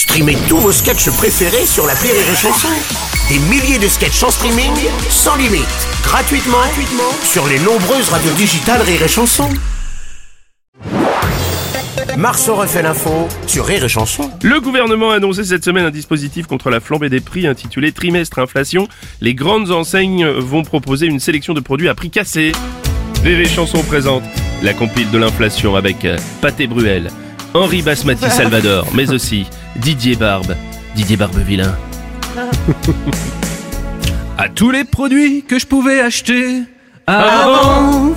Streamez tous vos sketchs préférés sur la Rire et Chanson. Des milliers de sketchs en streaming, sans limite, gratuitement, gratuitement sur les nombreuses radios digitales Rire et Chanson. Marceau refait l'info sur Rire et Chanson. Le gouvernement a annoncé cette semaine un dispositif contre la flambée des prix intitulé Trimestre Inflation. Les grandes enseignes vont proposer une sélection de produits à prix cassé. VV Chanson présente la compile de l'inflation avec Pâté Bruel, Henri Basmati Salvador, mais aussi Didier Barbe, Didier Barbevillain. à tous les produits que je pouvais acheter avant.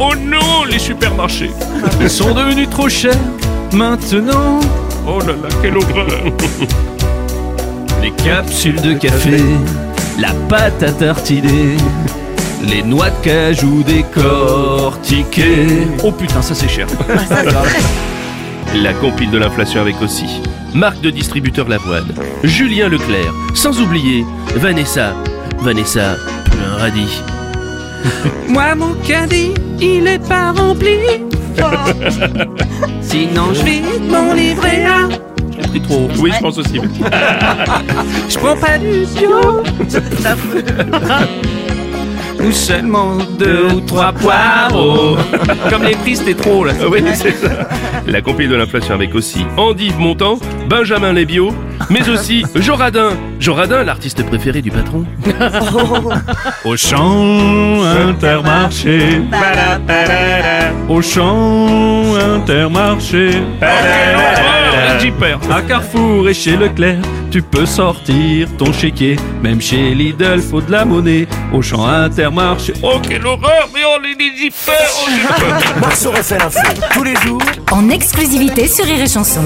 Oh non, les supermarchés Ils sont devenus trop chers maintenant. Oh là là, quelle horreur Les capsules de café, la pâte à tartiner, les noix de cajou décortiquées. Oh putain, ça c'est cher. La compile de l'inflation avec aussi marque de distributeur Lavoine, Julien Leclerc, sans oublier Vanessa, Vanessa, plus un radis. Moi mon caddie, il est pas rempli. Sinon je vide mon livret A. J'ai pris trop. Oui, je pense aussi. Je prends pas du bio. Ou seulement deux ou trois poireaux. Comme les prix c'était trop là. oui, c'est ça. La compile de l'inflation avec aussi Andive Montand, Benjamin Lébio, mais aussi Joradin. Joradin, l'artiste préféré du patron. Au champ intermarché. Au champ intermarché. À Carrefour et chez Leclerc, tu peux sortir ton chéquier. Même chez Lidl, faut de la monnaie. Au champ intermarché. Oh, quelle horreur Mais on est j'ai peur. Marceau refait l'info tous les jours en exclusivité sur Rire et Chanson.